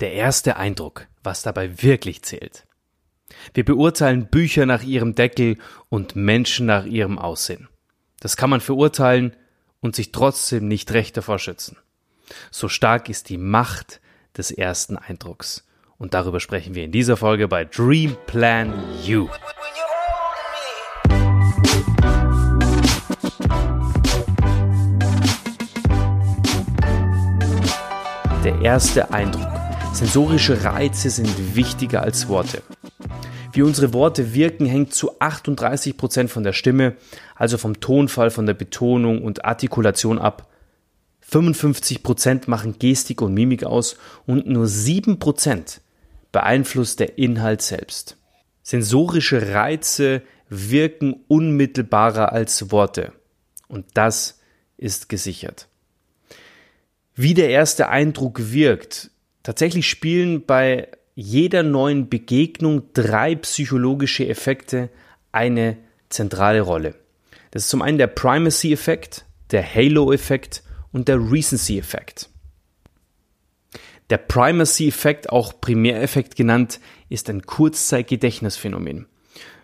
Der erste Eindruck, was dabei wirklich zählt. Wir beurteilen Bücher nach ihrem Deckel und Menschen nach ihrem Aussehen. Das kann man verurteilen und sich trotzdem nicht recht davor schützen. So stark ist die Macht des ersten Eindrucks. Und darüber sprechen wir in dieser Folge bei Dream Plan You. Der erste Eindruck. Sensorische Reize sind wichtiger als Worte. Wie unsere Worte wirken, hängt zu 38 Prozent von der Stimme, also vom Tonfall, von der Betonung und Artikulation ab. 55 Prozent machen Gestik und Mimik aus und nur 7 Prozent beeinflusst der Inhalt selbst. Sensorische Reize wirken unmittelbarer als Worte. Und das ist gesichert. Wie der erste Eindruck wirkt. Tatsächlich spielen bei jeder neuen Begegnung drei psychologische Effekte eine zentrale Rolle. Das ist zum einen der Primacy-Effekt, der Halo-Effekt und der Recency-Effekt. Der Primacy-Effekt, auch Primäreffekt genannt, ist ein Kurzzeitgedächtnisphänomen.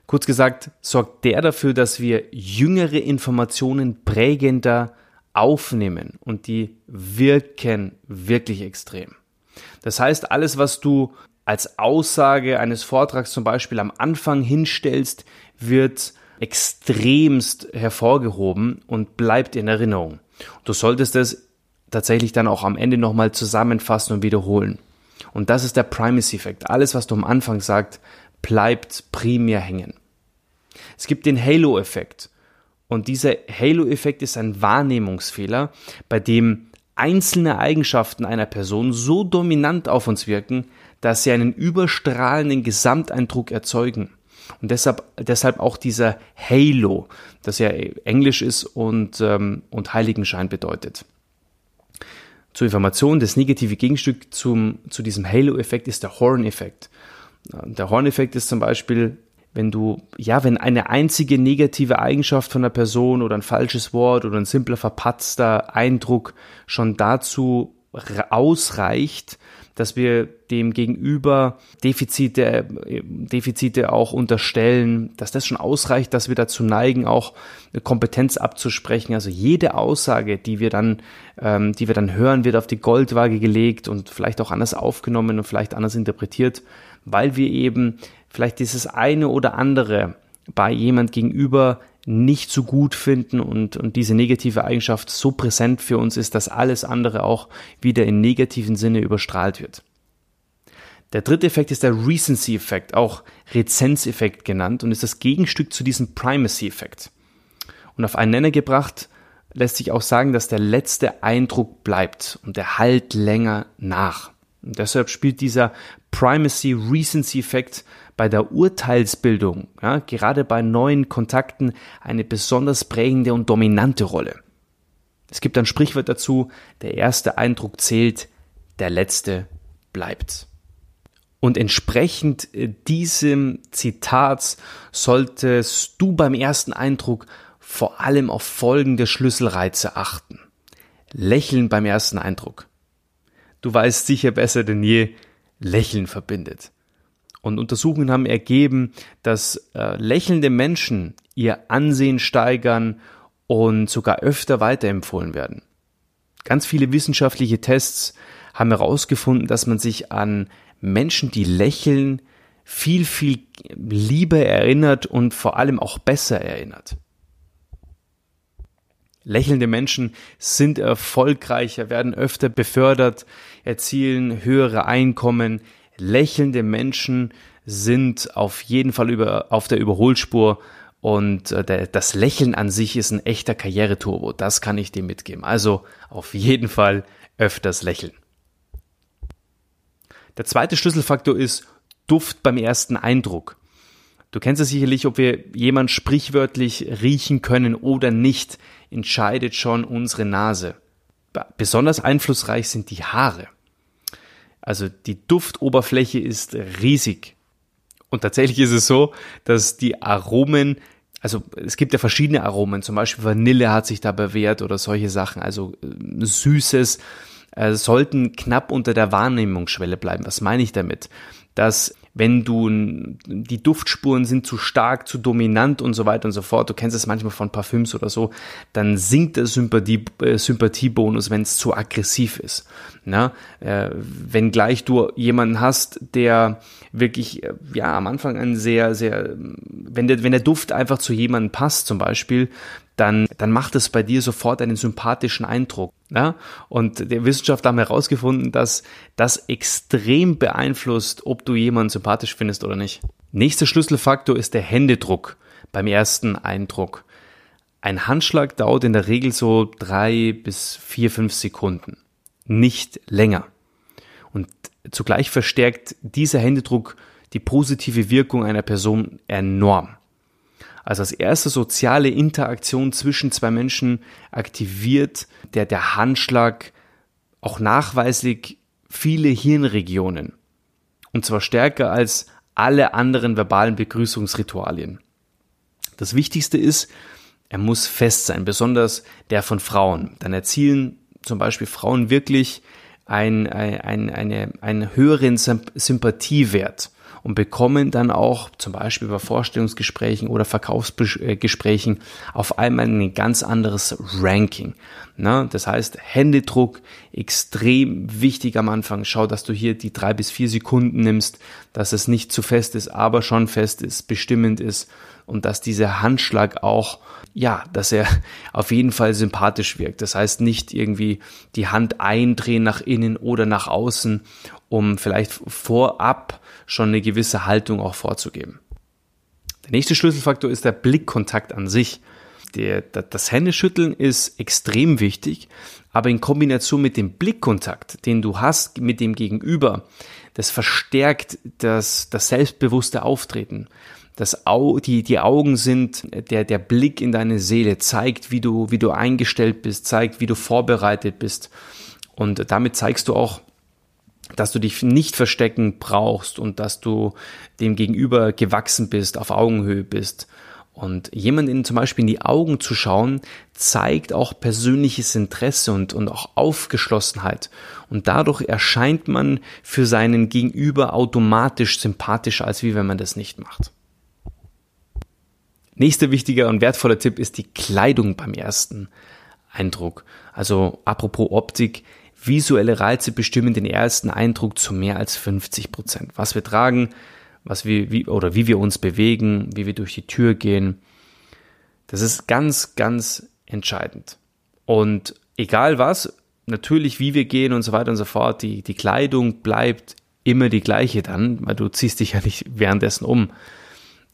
Kurz gesagt, sorgt der dafür, dass wir jüngere Informationen prägender aufnehmen und die wirken wirklich extrem. Das heißt, alles, was du als Aussage eines Vortrags zum Beispiel am Anfang hinstellst, wird extremst hervorgehoben und bleibt in Erinnerung. Du solltest es tatsächlich dann auch am Ende nochmal zusammenfassen und wiederholen. Und das ist der Primacy-Effekt. Alles, was du am Anfang sagst, bleibt primär hängen. Es gibt den Halo-Effekt. Und dieser Halo-Effekt ist ein Wahrnehmungsfehler, bei dem einzelne Eigenschaften einer Person so dominant auf uns wirken, dass sie einen überstrahlenden Gesamteindruck erzeugen. Und deshalb, deshalb auch dieser Halo, das ja Englisch ist und, ähm, und Heiligenschein bedeutet. Zur Information, das negative Gegenstück zum, zu diesem Halo-Effekt ist der Horn-Effekt. Der Horn-Effekt ist zum Beispiel, wenn du, ja, wenn eine einzige negative Eigenschaft von einer Person oder ein falsches Wort oder ein simpler verpatzter Eindruck schon dazu ausreicht, dass wir dem Gegenüber Defizite, Defizite auch unterstellen, dass das schon ausreicht, dass wir dazu neigen, auch Kompetenz abzusprechen. Also jede Aussage, die wir dann, ähm, die wir dann hören, wird auf die Goldwaage gelegt und vielleicht auch anders aufgenommen und vielleicht anders interpretiert, weil wir eben vielleicht dieses eine oder andere bei jemand gegenüber nicht so gut finden und, und diese negative Eigenschaft so präsent für uns ist, dass alles andere auch wieder in negativen Sinne überstrahlt wird. Der dritte Effekt ist der Recency-Effekt, auch Rezenzeffekt genannt und ist das Gegenstück zu diesem Primacy-Effekt. Und auf einen Nenner gebracht lässt sich auch sagen, dass der letzte Eindruck bleibt und der halt länger nach. Und deshalb spielt dieser Primacy-Recency-Effekt bei der Urteilsbildung, ja, gerade bei neuen Kontakten, eine besonders prägende und dominante Rolle. Es gibt ein Sprichwort dazu, der erste Eindruck zählt, der letzte bleibt. Und entsprechend äh, diesem Zitat solltest du beim ersten Eindruck vor allem auf folgende Schlüsselreize achten. Lächeln beim ersten Eindruck. Du weißt sicher besser denn je, Lächeln verbindet. Und Untersuchungen haben ergeben, dass äh, lächelnde Menschen ihr Ansehen steigern und sogar öfter weiterempfohlen werden. Ganz viele wissenschaftliche Tests haben herausgefunden, dass man sich an Menschen, die lächeln, viel, viel lieber erinnert und vor allem auch besser erinnert. Lächelnde Menschen sind erfolgreicher, werden öfter befördert, erzielen höhere Einkommen, lächelnde Menschen sind auf jeden Fall über, auf der Überholspur und äh, der, das Lächeln an sich ist ein echter Karriereturbo. Das kann ich dir mitgeben. Also auf jeden Fall öfters lächeln. Der zweite Schlüsselfaktor ist Duft beim ersten Eindruck. Du kennst es sicherlich, ob wir jemand sprichwörtlich riechen können oder nicht, entscheidet schon unsere Nase. Besonders einflussreich sind die Haare. Also die Duftoberfläche ist riesig. Und tatsächlich ist es so, dass die Aromen, also es gibt ja verschiedene Aromen, zum Beispiel Vanille hat sich da bewährt oder solche Sachen, also äh, Süßes, äh, sollten knapp unter der Wahrnehmungsschwelle bleiben. Was meine ich damit? Dass wenn du die Duftspuren sind zu stark, zu dominant und so weiter und so fort, du kennst es manchmal von Parfüms oder so, dann sinkt der Sympathie, äh, Sympathiebonus, wenn es zu aggressiv ist. Na, äh, wenn gleich du jemanden hast, der wirklich äh, ja am Anfang ein sehr sehr wenn der wenn der Duft einfach zu jemandem passt zum Beispiel, dann, dann macht es bei dir sofort einen sympathischen Eindruck. Ja? Und der Wissenschaftler haben herausgefunden, dass das extrem beeinflusst, ob du jemanden sympathisch findest oder nicht. Nächster Schlüsselfaktor ist der Händedruck beim ersten Eindruck. Ein Handschlag dauert in der Regel so drei bis vier, fünf Sekunden. Nicht länger. Und zugleich verstärkt dieser Händedruck die positive Wirkung einer Person enorm. Also als erste soziale Interaktion zwischen zwei Menschen aktiviert der, der Handschlag auch nachweislich viele Hirnregionen. Und zwar stärker als alle anderen verbalen Begrüßungsritualien. Das Wichtigste ist, er muss fest sein, besonders der von Frauen. Dann erzielen zum Beispiel Frauen wirklich ein, ein, ein, eine, einen höheren Sympathiewert und bekommen dann auch zum Beispiel bei Vorstellungsgesprächen oder Verkaufsgesprächen auf einmal ein ganz anderes Ranking. Na, das heißt, Händedruck extrem wichtig am Anfang. Schau, dass du hier die drei bis vier Sekunden nimmst, dass es nicht zu fest ist, aber schon fest ist, bestimmend ist und dass dieser Handschlag auch, ja, dass er auf jeden Fall sympathisch wirkt. Das heißt nicht irgendwie die Hand eindrehen nach innen oder nach außen, um vielleicht vorab schon eine gewisse Haltung auch vorzugeben. Der nächste Schlüsselfaktor ist der Blickkontakt an sich. Der, das Händeschütteln ist extrem wichtig, aber in Kombination mit dem Blickkontakt, den du hast mit dem Gegenüber, das verstärkt das, das selbstbewusste Auftreten. Das Au, die, die Augen sind, der, der Blick in deine Seele zeigt, wie du, wie du eingestellt bist, zeigt, wie du vorbereitet bist. Und damit zeigst du auch, dass du dich nicht verstecken brauchst und dass du dem Gegenüber gewachsen bist, auf Augenhöhe bist. Und jemanden zum Beispiel in die Augen zu schauen, zeigt auch persönliches Interesse und, und auch Aufgeschlossenheit. Und dadurch erscheint man für seinen Gegenüber automatisch sympathischer, als wie wenn man das nicht macht. Nächster wichtiger und wertvoller Tipp ist die Kleidung beim ersten Eindruck. Also apropos Optik, Visuelle Reize bestimmen den ersten Eindruck zu mehr als 50 Prozent. Was wir tragen, was wir, wie, oder wie wir uns bewegen, wie wir durch die Tür gehen. Das ist ganz, ganz entscheidend. Und egal was, natürlich wie wir gehen und so weiter und so fort, die, die Kleidung bleibt immer die gleiche dann, weil du ziehst dich ja nicht währenddessen um.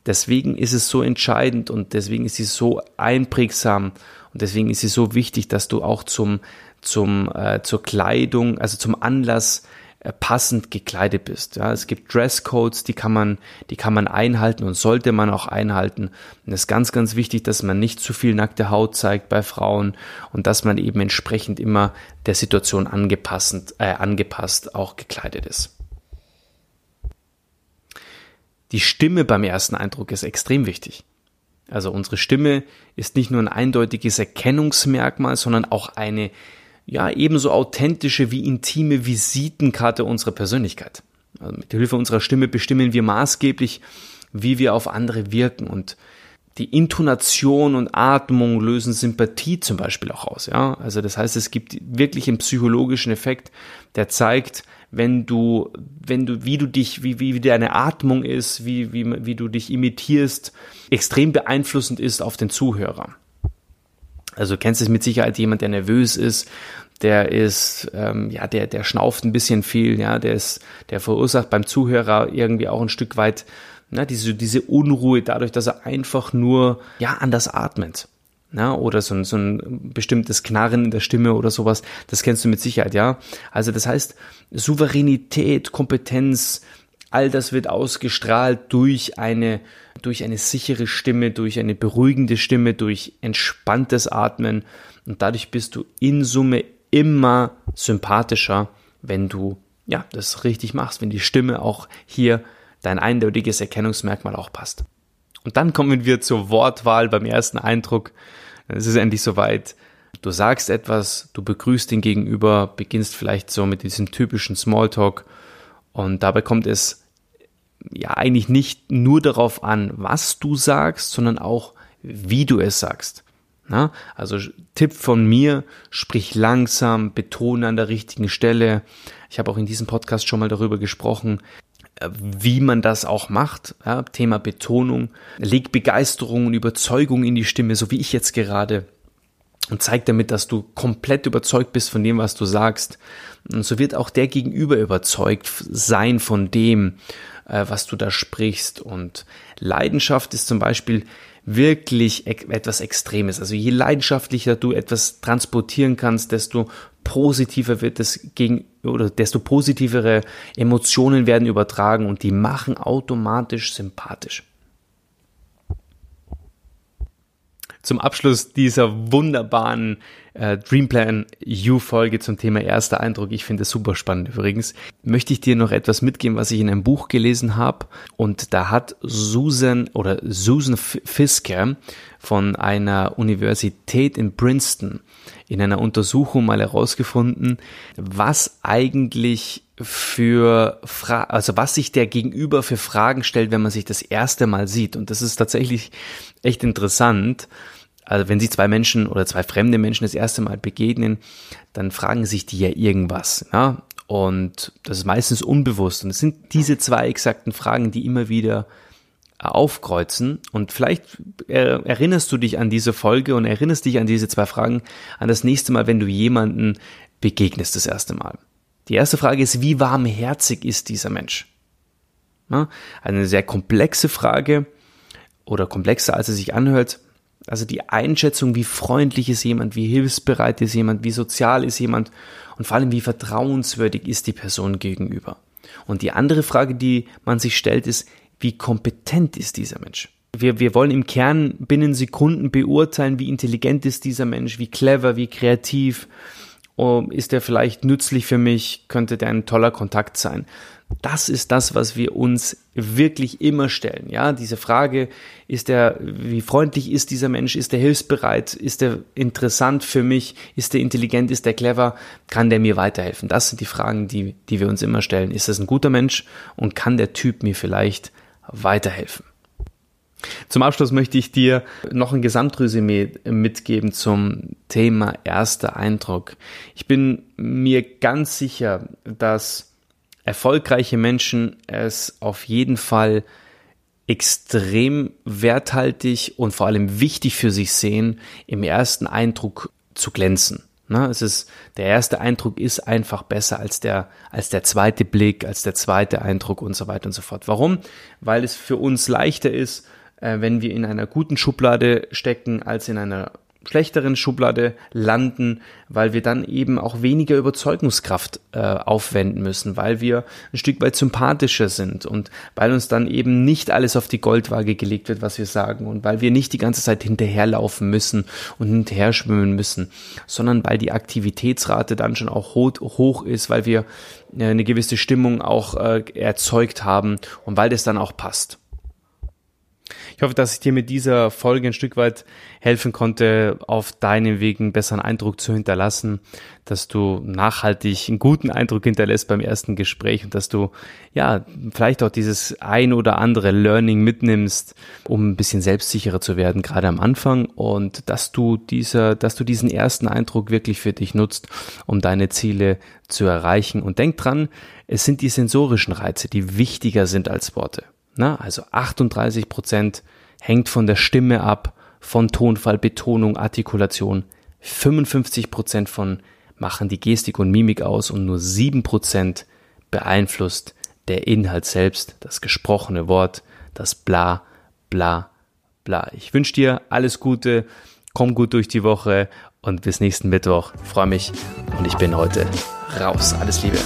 Deswegen ist es so entscheidend und deswegen ist sie so einprägsam und deswegen ist sie so wichtig, dass du auch zum zum, äh, zur Kleidung, also zum Anlass äh, passend gekleidet bist. Ja, es gibt Dresscodes, die kann man, die kann man einhalten und sollte man auch einhalten. Und es ist ganz, ganz wichtig, dass man nicht zu viel nackte Haut zeigt bei Frauen und dass man eben entsprechend immer der Situation angepasst, äh, angepasst auch gekleidet ist. Die Stimme beim ersten Eindruck ist extrem wichtig. Also unsere Stimme ist nicht nur ein eindeutiges Erkennungsmerkmal, sondern auch eine ja ebenso authentische wie intime Visitenkarte unserer Persönlichkeit. Also mit Hilfe unserer Stimme bestimmen wir maßgeblich, wie wir auf andere wirken und die Intonation und Atmung lösen Sympathie zum Beispiel auch aus. Ja, also das heißt, es gibt wirklich einen psychologischen Effekt, der zeigt, wenn du, wenn du, wie du dich, wie, wie deine Atmung ist, wie, wie, wie du dich imitierst, extrem beeinflussend ist auf den Zuhörer. Also du kennst es mit Sicherheit jemand, der nervös ist, der ist, ähm, ja, der, der schnauft ein bisschen viel, ja, der ist, der verursacht beim Zuhörer irgendwie auch ein Stück weit, ne, diese, diese Unruhe dadurch, dass er einfach nur, ja, anders atmet. Na, oder so ein, so ein bestimmtes Knarren in der Stimme oder sowas, das kennst du mit Sicherheit, ja. Also das heißt, Souveränität, Kompetenz, all das wird ausgestrahlt durch eine durch eine sichere Stimme, durch eine beruhigende Stimme, durch entspanntes Atmen und dadurch bist du in Summe immer sympathischer, wenn du ja das richtig machst, wenn die Stimme auch hier dein eindeutiges Erkennungsmerkmal auch passt. Und dann kommen wir zur Wortwahl beim ersten Eindruck. Es ist endlich soweit. du sagst etwas, du begrüßt den Gegenüber, beginnst vielleicht so mit diesem typischen Smalltalk und dabei kommt es ja eigentlich nicht nur darauf an, was du sagst, sondern auch, wie du es sagst. Na, also Tipp von mir, sprich langsam, betone an der richtigen Stelle. Ich habe auch in diesem Podcast schon mal darüber gesprochen, äh, wie man das auch macht. Ja, Thema Betonung. Leg Begeisterung und Überzeugung in die Stimme, so wie ich jetzt gerade. Und zeig damit, dass du komplett überzeugt bist von dem, was du sagst. Und so wird auch der Gegenüber überzeugt sein von dem, äh, was du da sprichst. Und Leidenschaft ist zum Beispiel wirklich etwas Extremes. Also je leidenschaftlicher du etwas transportieren kannst, desto positiver wird es gegen oder desto positivere Emotionen werden übertragen und die machen automatisch sympathisch. Zum Abschluss dieser wunderbaren äh, Dreamplan You-Folge zum Thema erster Eindruck. Ich finde es super spannend übrigens. Möchte ich dir noch etwas mitgeben, was ich in einem Buch gelesen habe. Und da hat Susan oder Susan Fisker von einer Universität in Princeton in einer Untersuchung mal herausgefunden, was eigentlich für Fra also was sich der Gegenüber für Fragen stellt, wenn man sich das erste Mal sieht. Und das ist tatsächlich echt interessant. Also wenn sich zwei Menschen oder zwei fremde Menschen das erste Mal begegnen, dann fragen sich die ja irgendwas. Ja? Und das ist meistens unbewusst. Und es sind diese zwei exakten Fragen, die immer wieder aufkreuzen. Und vielleicht erinnerst du dich an diese Folge und erinnerst dich an diese zwei Fragen an das nächste Mal, wenn du jemanden begegnest das erste Mal. Die erste Frage ist, wie warmherzig ist dieser Mensch? Eine sehr komplexe Frage oder komplexer, als es sich anhört. Also die Einschätzung, wie freundlich ist jemand, wie hilfsbereit ist jemand, wie sozial ist jemand und vor allem, wie vertrauenswürdig ist die Person gegenüber. Und die andere Frage, die man sich stellt, ist, wie kompetent ist dieser Mensch? Wir, wir wollen im Kern binnen Sekunden beurteilen, wie intelligent ist dieser Mensch, wie clever, wie kreativ, ist er vielleicht nützlich für mich, könnte der ein toller Kontakt sein. Das ist das, was wir uns wirklich immer stellen. Ja, diese Frage, ist er, wie freundlich ist dieser Mensch? Ist er hilfsbereit? Ist er interessant für mich? Ist er intelligent? Ist er clever? Kann der mir weiterhelfen? Das sind die Fragen, die, die wir uns immer stellen. Ist das ein guter Mensch? Und kann der Typ mir vielleicht weiterhelfen? Zum Abschluss möchte ich dir noch ein Gesamtresümee mitgeben zum Thema erster Eindruck. Ich bin mir ganz sicher, dass erfolgreiche Menschen es auf jeden Fall extrem werthaltig und vor allem wichtig für sich sehen, im ersten Eindruck zu glänzen. Na, es ist, der erste Eindruck ist einfach besser als der, als der zweite Blick, als der zweite Eindruck und so weiter und so fort. Warum? Weil es für uns leichter ist, äh, wenn wir in einer guten Schublade stecken, als in einer schlechteren Schublade landen, weil wir dann eben auch weniger Überzeugungskraft äh, aufwenden müssen, weil wir ein Stück weit sympathischer sind und weil uns dann eben nicht alles auf die Goldwaage gelegt wird, was wir sagen und weil wir nicht die ganze Zeit hinterherlaufen müssen und hinterher schwimmen müssen, sondern weil die Aktivitätsrate dann schon auch hoch ist, weil wir äh, eine gewisse Stimmung auch äh, erzeugt haben und weil das dann auch passt. Ich hoffe, dass ich dir mit dieser Folge ein Stück weit helfen konnte, auf deinem Weg einen besseren Eindruck zu hinterlassen, dass du nachhaltig einen guten Eindruck hinterlässt beim ersten Gespräch und dass du ja vielleicht auch dieses ein oder andere Learning mitnimmst, um ein bisschen selbstsicherer zu werden, gerade am Anfang und dass du dieser, dass du diesen ersten Eindruck wirklich für dich nutzt, um deine Ziele zu erreichen. Und denk dran, es sind die sensorischen Reize, die wichtiger sind als Worte. Na, also 38 Prozent hängt von der Stimme ab, von Tonfall, Betonung, Artikulation. 55 Prozent von machen die Gestik und Mimik aus und nur 7 Prozent beeinflusst der Inhalt selbst, das gesprochene Wort, das bla, bla, bla. Ich wünsche dir alles Gute, komm gut durch die Woche und bis nächsten Mittwoch. Freue mich und ich bin heute raus. Alles Liebe.